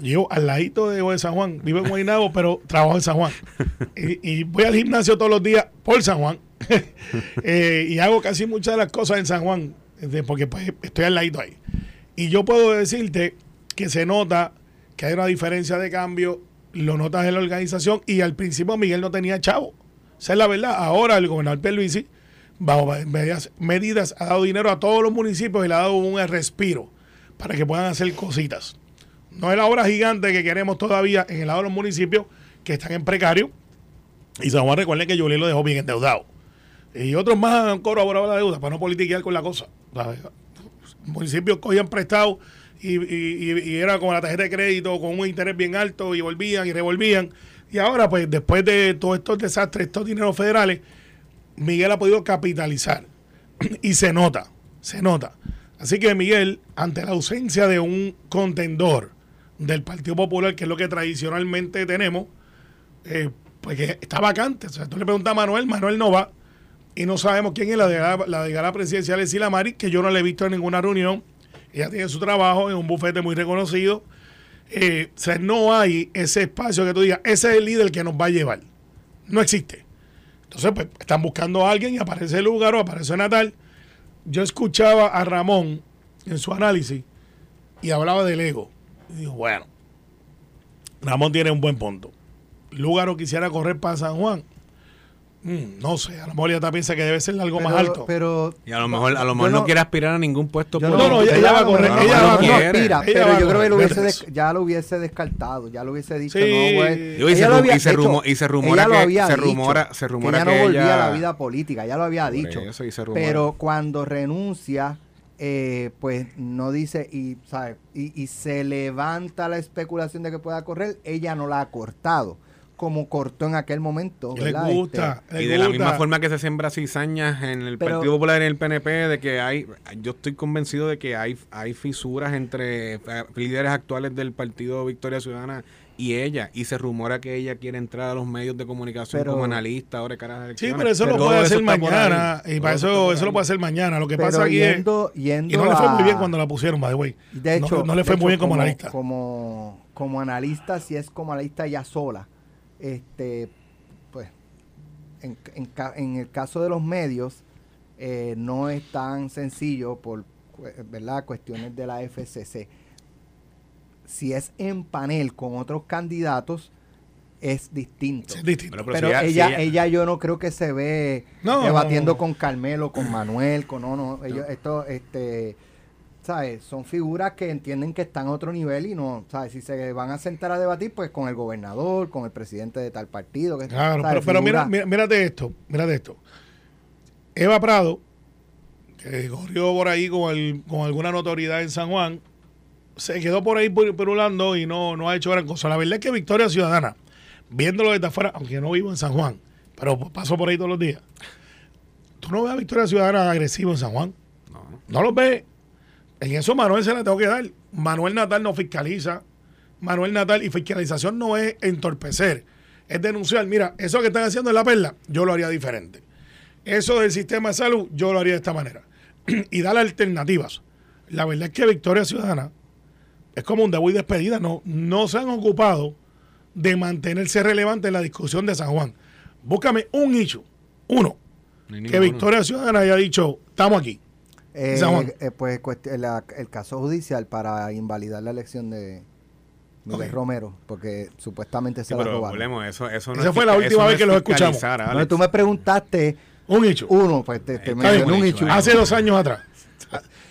yo al ladito de, San Juan, vivo en Guaynabo, pero trabajo en San Juan. [LAUGHS] y voy al gimnasio todos los días por San Juan. [LAUGHS] Eh, y hago casi muchas de las cosas en San Juan, porque pues, estoy al lado ahí. Y yo puedo decirte que se nota que hay una diferencia de cambio, lo notas en la organización, y al principio Miguel no tenía chavo. Esa es la verdad. Ahora el gobernador Pierluisi, bajo medidas, medidas, ha dado dinero a todos los municipios y le ha dado un respiro para que puedan hacer cositas. No es la obra gigante que queremos todavía en el lado de los municipios que están en precario. Y San Juan recuerden que Julián lo dejó bien endeudado. Y otros más han cobrado la deuda para no politiquear con la cosa. Municipios cogían prestado y, era como la tarjeta de crédito con un interés bien alto y volvían y revolvían. Y ahora, pues, después de todos estos desastres, estos dineros federales, Miguel ha podido capitalizar. [CLEARS THROAT] y se nota, se nota. Así que Miguel, ante la ausencia de un contendor del Partido Popular, que es lo que tradicionalmente tenemos, eh, pues está vacante. O sea, tú le preguntas a Manuel, Manuel no va y no sabemos quién es la de la delegada presidencial de Sila Mari, que yo no la he visto en ninguna reunión. Ella tiene su trabajo en un bufete muy reconocido. Eh, o sea, no hay ese espacio que tú digas, ese es el líder que nos va a llevar. No existe. Entonces, pues están buscando a alguien y aparece lugar o aparece Natal. Yo escuchaba a Ramón en su análisis y hablaba del ego. Y digo, bueno, Ramón tiene un buen punto. Lugaro quisiera correr para San Juan Mm, no sé, a lo mejor ella piensa que debe ser algo más alto. Pero, y a lo mejor, a lo mejor no, quiere aspirar a ningún puesto político. No, no, ella, va a correr. ella a aspira, pero yo creo que lo hubiese ya lo hubiese descartado, ya lo hubiese dicho. Sí. No, y, se, había, y, se rumo, y se rumora que se rumora, se rumora que ella no volvía a la vida política, ya lo había dicho. pero cuando renuncia eh, pues no dice y, ¿sabe? y y se levanta la especulación de que pueda correr, ella no la ha cortado como cortó en aquel momento. Gusta. Este, y de la misma forma que se siembra cizañas en el Partido Popular y en el PNP, de que hay, yo estoy convencido de que hay, hay fisuras entre eh, líderes actuales del Partido Victoria Ciudadana y ella, y se rumora que ella quiere entrar a los medios de comunicación como analista ahora de cara Sí, pero eso lo puede hacer mañana, y para eso, eso lo puede hacer mañana. Lo que pasa aquí es. y no le fue muy bien cuando la pusieron, by the way. De hecho, no, le fue muy bien como, analista. Como, como analista, si es como analista ya sola este, pues, en, en, el caso de los medios, eh, no es tan sencillo por ¿verdad? cuestiones de la FCC. Si es en panel con otros candidatos, es distinto. Pero, ella, ella, yo no creo que se ve debatiendo con Carmelo, con Manuel, con no, no, ellos, esto, este, son figuras que entienden que están a otro nivel y no, ¿sabes? Si se van a sentar a debatir, pues con el gobernador, con el presidente de tal partido. claro, pero, mira, mírate esto, mírate esto. Eva Prado, que corrió por ahí con, con alguna notoriedad en San Juan, se quedó por ahí perulando y no, no ha hecho gran cosa. La verdad es que Victoria Ciudadana, viéndolo desde afuera, aunque no vivo en San Juan, pero paso por ahí todos los días, tú no ves a Victoria Ciudadana agresivo en San Juan. No, no lo ves. En eso Manuel se la tengo que dar. Manuel Natal no fiscaliza. Manuel Natal y fiscalización no es entorpecer, es denunciar, mira, eso que están haciendo en la perla, yo lo haría diferente. Eso del sistema de salud, yo lo haría de esta manera. [CLEARS THROAT] y dar alternativas. La verdad es que Victoria Ciudadana es como un debut y despedida. No, no se han ocupado de mantenerse relevante en la discusión de San Juan. Búscame un hecho, uno, No que. Victoria Ciudadana haya dicho, estamos aquí. Eh, eh, pues la- el caso judicial para invalidar la elección de Miguel. Romero, porque supuestamente se Sí, la pero robaron. volvemos, eso, eso no Esa es fue la última no vez es que los escuchamos. No, tú me preguntaste Un hecho. uno, pues te, te un hecho, ahí. Hace dos años atrás.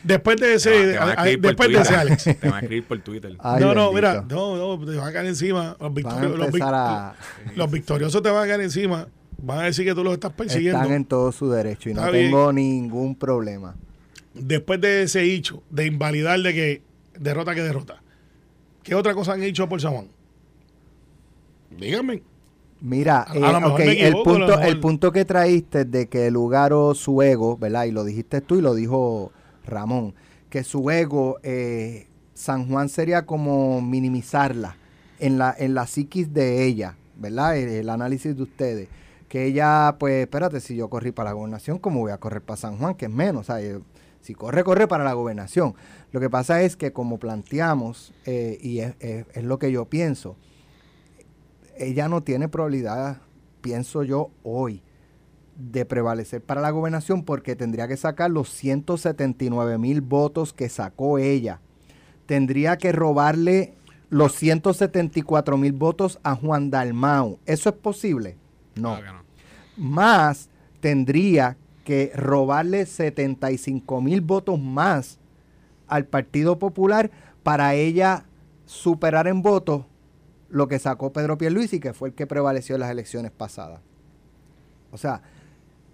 Después de ese, a después de ese. Alex. [LAUGHS] Te van a escribir por Twitter. Ay, no, no, bendito. mira, no, no, te van a caer encima. Los, victoriosos, los, empezar vic- a... los victoriosos te van a caer encima. Van a decir que tú los estás persiguiendo. Están en todo su derecho y no bien. tengo ningún problema. Después de ese hecho, de invalidar de que derrota que derrota. ¿Qué otra cosa han hecho por San Juan? Díganme. Mira, A- a eh, el, punto, mejor- el punto que traíste de que Lugaro, su ego, ¿verdad? Y lo dijiste tú y lo dijo Ramón, que su ego, eh, San Juan sería como minimizarla en la, en la psiquis de ella, ¿verdad? El, el análisis de ustedes. Que ella, pues, espérate, si yo corrí para la gobernación, ¿cómo voy a correr para San Juan? Que es menos, o sea, yo- si corre, corre para la gobernación. Lo que pasa es que como planteamos, eh, y es- es- es lo que yo pienso, ella no tiene probabilidad, pienso yo, hoy, de prevalecer para la gobernación porque tendría que sacar los 179 mil votos que sacó ella. Tendría que robarle los 174 mil votos a Juan Dalmau. ¿Eso es posible? No. Claro no. Más tendría que robarle 75 mil votos más al Partido Popular para ella superar en votos lo que sacó Pedro Pierluisi, que fue el que prevaleció en las elecciones pasadas. O sea,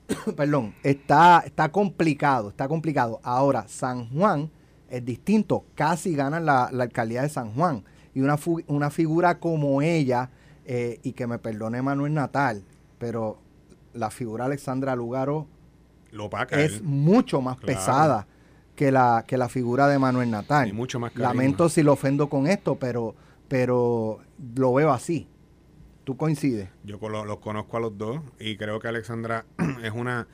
[COUGHS] perdón, está, está complicado, está complicado. Ahora, San Juan es distinto, casi gana la, alcaldía de San Juan. Y una figura como ella, eh, y que me perdone Manuel Natal, pero la figura Alexandra Lugaro Lo opaca es él. mucho más Claro. pesada que la, que la figura de Manuel Natal. Y mucho más carisma. Lamento si lo ofendo con esto, pero, pero lo veo así. ¿Tú coincides? Yo los conozco a los dos y creo que Alexandra [CLEARS THROAT] es una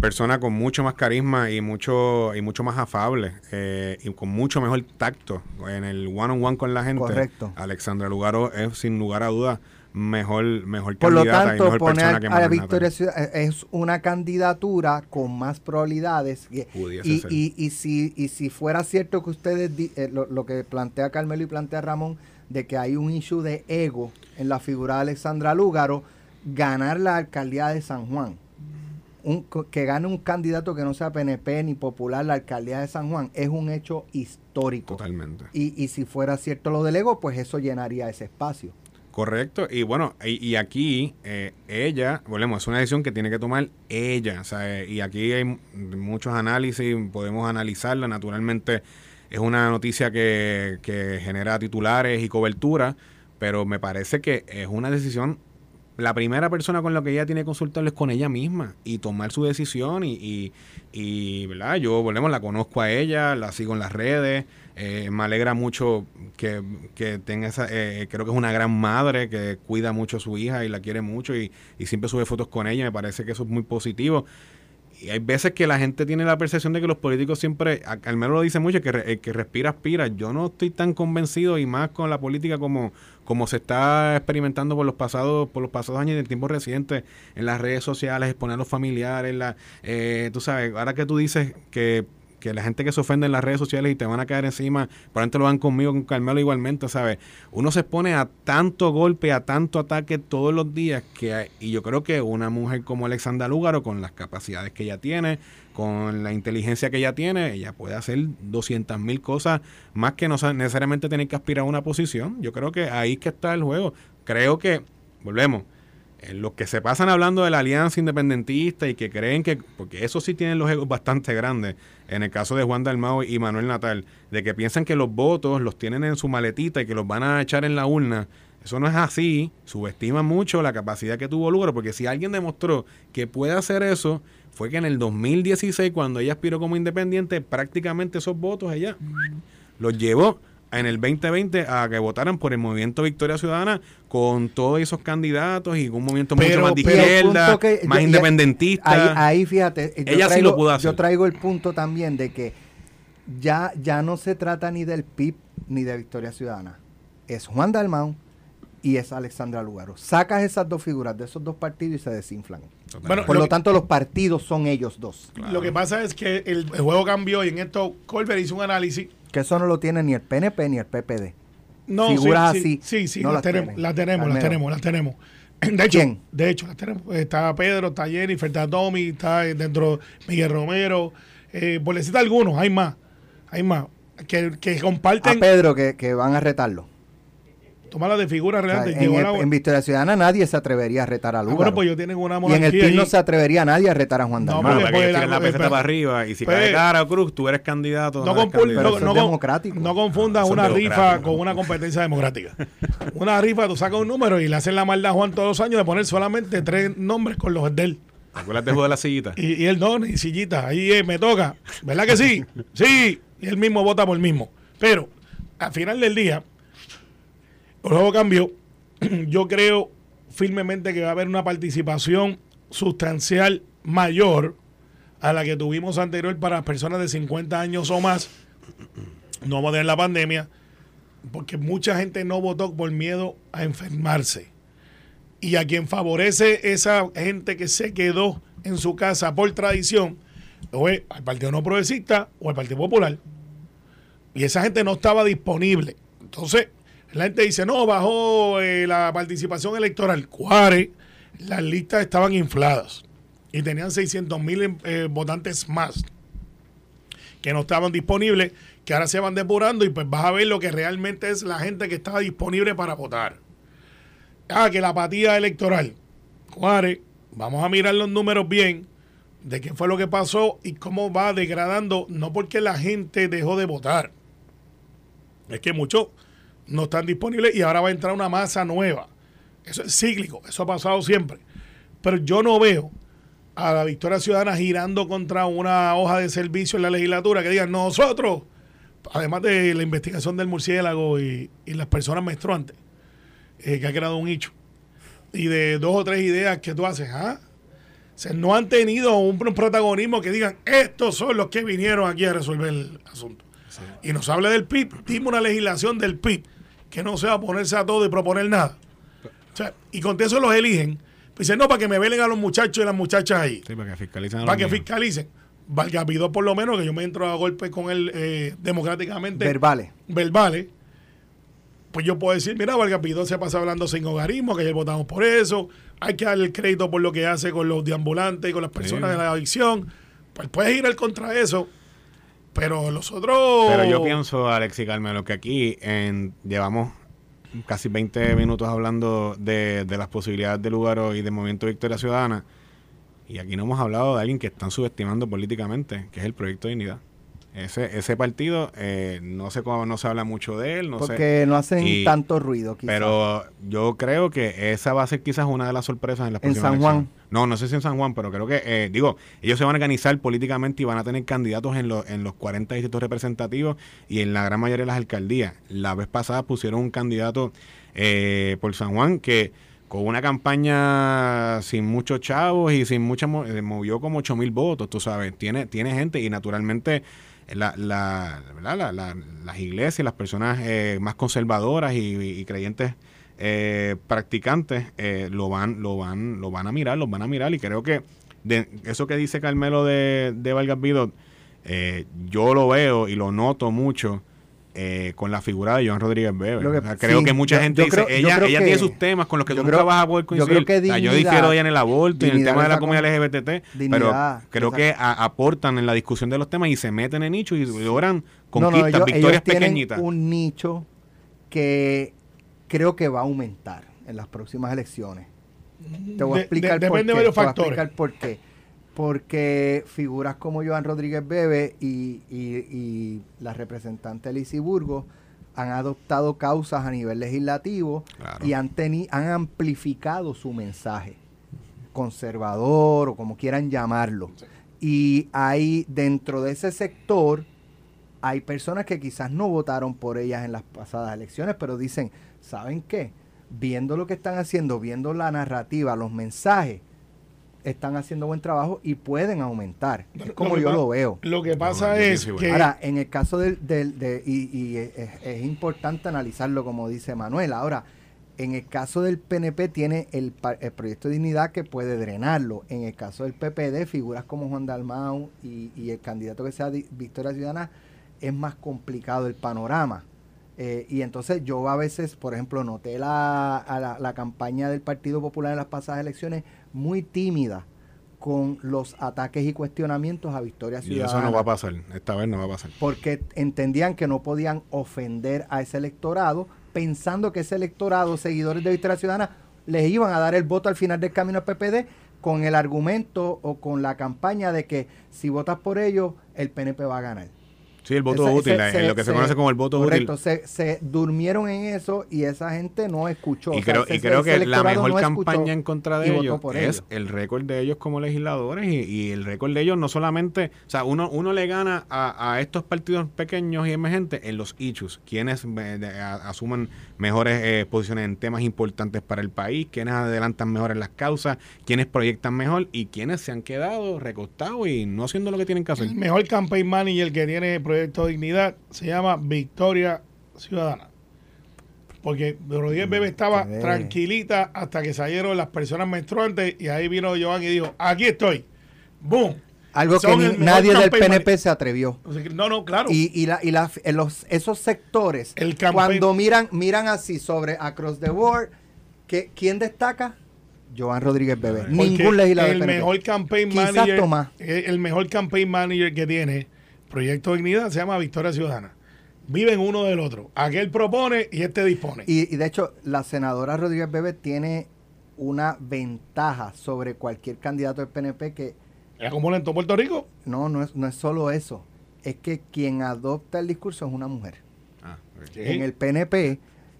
persona con mucho más carisma y mucho y mucho más afable eh, y con mucho mejor tacto en el one on one con la gente. Correcto. Alexandra Lugaro es sin lugar a dudas mejor mejor Por lo candidata y tanto, mejor poner persona que a la Victoria. Ciudad eh, es una candidatura con más probabilidades. Y, y, y- y si, y si fuera cierto que ustedes, eh, lo, lo que plantea Carmelo y plantea Ramón, de que hay un issue de ego en la figura de Alexandra Lúgaro, ganar la alcaldía de San Juan. Un, que gane un candidato que no sea PNP ni popular la alcaldía de San Juan es un hecho histórico. Totalmente. Y, y si fuera cierto lo del ego, pues eso llenaría ese espacio. Correcto, y bueno, y, aquí eh, ella, volvemos, es una decisión que tiene que tomar ella, sea, eh, y aquí hay muchos análisis, podemos analizarla, naturalmente es una noticia que, que genera titulares y cobertura, pero me parece que es una decisión, la primera persona con la que ella tiene que consultarlo es con ella misma y tomar su decisión y, y, y, ¿verdad? Yo, volvemos, la conozco a ella, la sigo en las redes, eh, me alegra mucho que, que tenga esa, eh, creo que es una gran madre que cuida mucho a su hija y la quiere mucho y, y siempre sube fotos con ella, me parece que eso es muy positivo. Y hay veces que la gente tiene la percepción de que los políticos siempre, al menos lo dice mucho, que el que respira aspira. Yo no estoy tan convencido y más con la política como, como se está experimentando por los pasados, por los pasados años y en tiempos recientes, en las redes sociales, exponer a los familiares, la, eh, tú sabes, ahora que tú dices que que la gente que se ofende en las redes sociales y te van a caer encima, probablemente lo van conmigo, con Carmelo igualmente, ¿sabes? Uno se expone a tanto golpe, a tanto ataque todos los días, que y yo creo que una mujer como Alexandra Lúgaro, con las capacidades que ella tiene, con la inteligencia que ella tiene, ella puede hacer 200 mil cosas más que no sa- necesariamente tener que aspirar a una posición. Yo creo que ahí es que está el juego. Creo que, volvemos, los que se pasan hablando de la alianza independentista y que creen que, porque eso sí tienen los egos bastante grandes, en el caso de Juan Dalmao y Manuel Natal, de que piensan que los votos los tienen en su maletita y que los van a echar en la urna. Eso no es así, subestiman mucho la capacidad que tuvo Lugaro, porque si alguien demostró que puede hacer eso, fue que en el 2016, cuando ella aspiró como independiente, prácticamente esos votos ella los llevó en el 2020 a que votaran por el movimiento Victoria Ciudadana con todos esos candidatos y un movimiento mucho Pero- más de izquierda, que- más yo- independentista. Ahí, ahí fíjate, yo Ella sí lo pudo hacer. Yo traigo el punto también de que ya, ya no se trata ni del PIB ni de Victoria Ciudadana. Es Juan Dalmau y es Alexandra Lugaro. Sacas esas dos figuras de esos dos partidos y se desinflan. Bueno, Por lo lo, que- tanto, los partidos son ellos dos. Lo que pasa es que el, el juego cambió y en esto Colbert hizo un análisis. Que eso no lo tiene ni el PNP ni el PPD. No, Figuras sí, así, Sí, sí, no las, tenemos, tienen. las tenemos, las tenemos, las tenemos. [CLEARS THROAT] De hecho, ¿Quién? de hecho, las tenemos. Está Pedro, está Jennifer, está Tommy, está dentro Miguel Romero. Eh, por decirte algunos, hay más. Hay más. Que, que A comparten. Pedro que, que van a retarlo. Tómala de figura O sea, real. en, la- en Victoria Ciudadana nadie se atrevería a retar a Ah, Lugaro. bueno, pues yo tienen una y en el PIB no se atrevería nadie a retar a Juan No, Dalmau. Bueno, porque para que pues, tiren la la- peseta para arriba y si pues, cae cara o cruz, tú eres candidato. No, eres candidato. Pero no, eso no con- democrático. no confundas Eso es una rifa con una competencia democrática. una rifa, tú sacas un número y le hacen la maldad a Juan todos los años de poner solamente tres nombres con los de él. ¿Te acuerdas de juego de la sillita? Y, y él no, ni sillita, ahí eh, me toca. ¿Verdad que sí? [LAUGHS] Sí. Y él mismo vota por el mismo. Pero al final del día, el juego cambió. [CLEARS THROAT] Yo creo firmemente que va a haber una participación sustancial mayor a la que tuvimos anterior para personas de 50 años o más. No vamos a tener la pandemia, porque mucha gente no votó por miedo a enfermarse. Y a quien favorece esa gente que se quedó en su casa por tradición, o es al Partido No Progresista o al Partido Popular. Y esa gente no estaba disponible. Entonces, la gente dice, no, bajó eh, la participación electoral. Cuare, las listas estaban infladas y tenían 600 mil eh, votantes más que no estaban disponibles, que ahora se van depurando y pues vas a ver lo que realmente es la gente que estaba disponible para votar. Ah, que la apatía electoral. Juárez, vamos a mirar los números bien de qué fue lo que pasó y cómo va degradando, no porque la gente dejó de votar, es que muchos no están disponibles y ahora va a entrar una masa nueva. Eso es cíclico, eso ha pasado siempre. Pero yo no veo a la Victoria Ciudadana girando contra una hoja de servicio en la legislatura que digan nosotros, además de la investigación del murciélago y, y las personas menstruantes, eh, que ha creado un hecho, y de dos o tres ideas que tú haces, ¿ah? O sea, no han tenido un, protagonismo que digan, estos son los que vinieron aquí a resolver el asunto. Y nos habla del PIB, dime una legislación del PIB que no sea ponerse a todo y proponer nada. O sea, y con eso los eligen. Dicen, no, para que me velen a los muchachos y las muchachas ahí. Sí, para que fiscalicen a para que míos. fiscalicen. Valga pido por lo menos que yo me entro a golpes con él eh, democráticamente. Verbales. verbales. Pues yo puedo decir, mira, Valga Pidó se pasa hablando sin hogarismo, que ayer votamos por eso. Hay que darle el crédito por lo que hace con los deambulantes y con las personas Sí. de la adicción. Pues puedes ir al contra eso. Pero los otros. Pero yo pienso, Alex y Carmelo, que aquí en, llevamos casi 20 minutos hablando de, de las posibilidades de Lugaro y del movimiento Victoria Ciudadana. Y aquí no hemos hablado de alguien que están subestimando políticamente, que es el Proyecto de Dignidad. Ese, ese partido, eh, no sé cómo no se habla mucho de él, no sé. porque no hacen Y- tanto ruido. quizás. Pero yo creo que esa va a ser quizás una de las sorpresas en las ¿En San Juan? No, no sé si en San Juan, pero creo que, eh, digo, ellos se van a organizar políticamente y van a tener candidatos en, los en los 40 distritos representativos y en la gran mayoría de las alcaldías. La vez pasada pusieron un candidato eh, por San Juan que con una campaña sin muchos chavos y sin mucha eh, movió como 8 mil votos, tú sabes. Tiene, tiene gente y naturalmente la, la. La- la- las iglesias, las personas eh, más conservadoras y, y creyentes eh, practicantes eh, lo van lo van lo van a mirar, los van a mirar y creo que de eso que dice Carmelo de, de Vargas Vidot, eh, yo lo veo y lo noto mucho eh, con la figura de Joan Rodríguez Bebe. Lo que- O sea, creo sí, que mucha yo- gente yo dice, creo- ella, creo ella que- tiene sus temas con los que tú nunca creo- vas a poder yo coincidir. creo que O sea, yo difiero de ella en el aborto y en el tema de la comunidad LGBT, dignidad, pero creo que a- aportan en la discusión de los temas y se meten en nichos y logran No, no, conquistas, ellos- victorias ellos pequeñitas. un nicho que creo que va a aumentar en las próximas elecciones. Te voy a explicar de- por depende qué. de varios te voy a explicar por qué. Porque figuras como Joan Rodríguez Bebe y, y- y la representante Lizy Burgos han adoptado causas a nivel legislativo Claro. y han, han amplificado su mensaje conservador o como quieran llamarlo. Y hay dentro de ese sector hay personas que quizás no votaron por ellas en las pasadas elecciones, pero dicen, ¿saben qué? Viendo lo que están haciendo, viendo la narrativa, los mensajes, están haciendo buen trabajo y pueden aumentar. Es como yo pa- lo veo. Lo que pasa No, es que. Ahora, en el caso del, del- de, y, y es, es importante analizarlo como dice Manuel. Ahora, en el caso del PNP tiene el, el proyecto de dignidad que puede drenarlo. En el caso del PPD, figuras como Juan Dalmau y, y el candidato que sea Victoria Ciudadana, es más complicado el panorama. Eh, y entonces yo a veces, por ejemplo, noté la, a la, la campaña del Partido Popular en las pasadas elecciones muy tímida con los ataques y cuestionamientos a Victoria Y Ciudadana eso no va a pasar. Esta vez no va a pasar. porque entendían que no podían ofender a ese electorado, pensando que ese electorado, seguidores de Victoria Ciudadana, les iban a dar el voto al final del camino al PPD con el argumento o con la campaña de que si votas por ellos, el PNP va a ganar. Sí, el voto Ese- útil, ese- se- lo que se, se- conoce como el voto Correcto, útil. se, se durmieron en eso y esa gente no escuchó. Y O sea, creo, ese- y creo que la mejor no campaña en contra de ellos es ellos. el récord de ellos como legisladores y, y el récord de ellos no solamente, o sea, uno, uno le gana a, a estos partidos pequeños y emergentes en los issues, quienes eh, asuman mejores eh, posiciones en temas importantes para el país, quienes adelantan mejor en las causas, quienes proyectan mejor y quienes se han quedado recostados y no haciendo lo que tienen que hacer. El mejor campaign manager que tiene Proyecto Dignidad se llama Victoria Ciudadana. Porque Rodríguez Bebe estaba qué- tranquilita hasta que salieron las personas menstruantes y ahí vino Joan y dijo, aquí estoy. ¡Boom! Algo que Son nadie del PNP se atrevió. No, no, claro. Y, y, la, y la- en los, esos sectores, El cuando miran miran así sobre across the board, que, ¿quién destaca? Joan Rodríguez Bebé. Porque Ningún legislador el PNP. mejor campaign Quizás manager Tomás. eh, el mejor campaign manager que tiene Proyecto Dignidad se llama Victoria Ciudadana viven uno del otro aquel propone y este dispone Y, y de hecho, la senadora Rodríguez Bebe tiene una ventaja sobre cualquier candidato del PNP que ¿La común en todo Puerto Rico? no, no es, no es solo eso. Es que quien adopta el discurso es una mujer. Ah. En el PNP,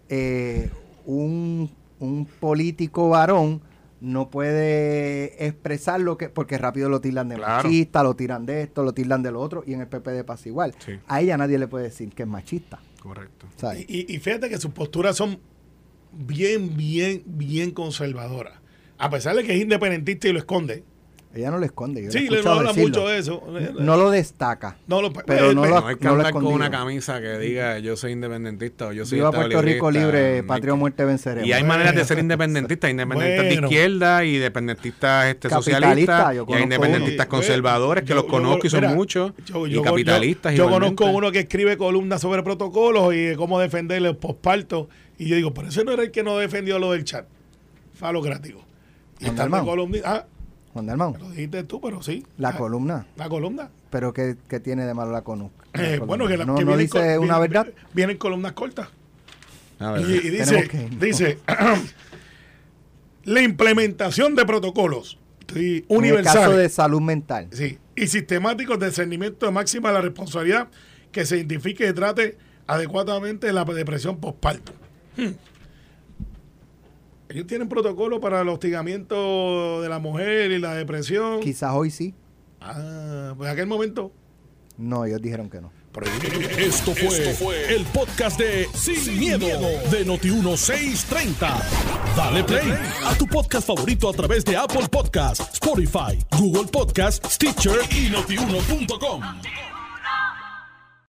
eh, un, un político varón no puede expresar lo que, porque rápido lo tildan de Claro. machista, lo tiran de esto, lo tildan de lo otro, y en el PPD pasa igual. Sí. A ella nadie le puede decir que es machista. Correcto. y- y fíjate que sus posturas son bien, bien, bien conservadoras. A pesar de que es independentista y lo esconde. Ella no lo esconde. yo Sí, le no habla mucho de eso. No lo destaca. No lo- pero eh, no lo- No hay que no lo andar con una camisa que diga yo soy independentista o yo soy Viva Puerto Rico libre, patria o muerte venceremos. Y hay Bueno. maneras de ser independentistas, independentistas Bueno. de izquierda y independentistas este, Capitalista, socialistas, yo y hay independentistas uno. conservadores que Yo- los yo- conozco y son mira, muchos, yo- y yo- capitalistas Yo, yo conozco uno que escribe columnas sobre protocolos y de cómo defender el posparto. Y yo digo, pero ese no era el que no defendió lo del chat falocrático. Y está Dalmau. columna. Ah, Juan Dalmau, lo dijiste tú, pero sí. la Ah, columna. La columna. Pero ¿qué, qué tiene de malo la, conu- la Eh, columna? bueno, que, la, no, que no vienen dice col- una verdad. Vienen columnas cortas. A ver, Y, y dice, dice [CLEARS THROAT] la implementación de protocolos sí, En el caso universales de salud mental. sí, y sistemáticos de discernimiento de máxima la responsabilidad que se identifique y trate adecuadamente la depresión postparto. Hmm. Ellos tienen protocolo para el hostigamiento de la mujer y la depresión. Quizás hoy sí. Ah, pues en aquel momento. No, ellos dijeron que no. Esto fue, el podcast de Sin, miedo, de Noti1630. Dale play a tu podcast favorito a través de Apple Podcasts, Spotify, Google Podcasts, Stitcher y notiuno.com.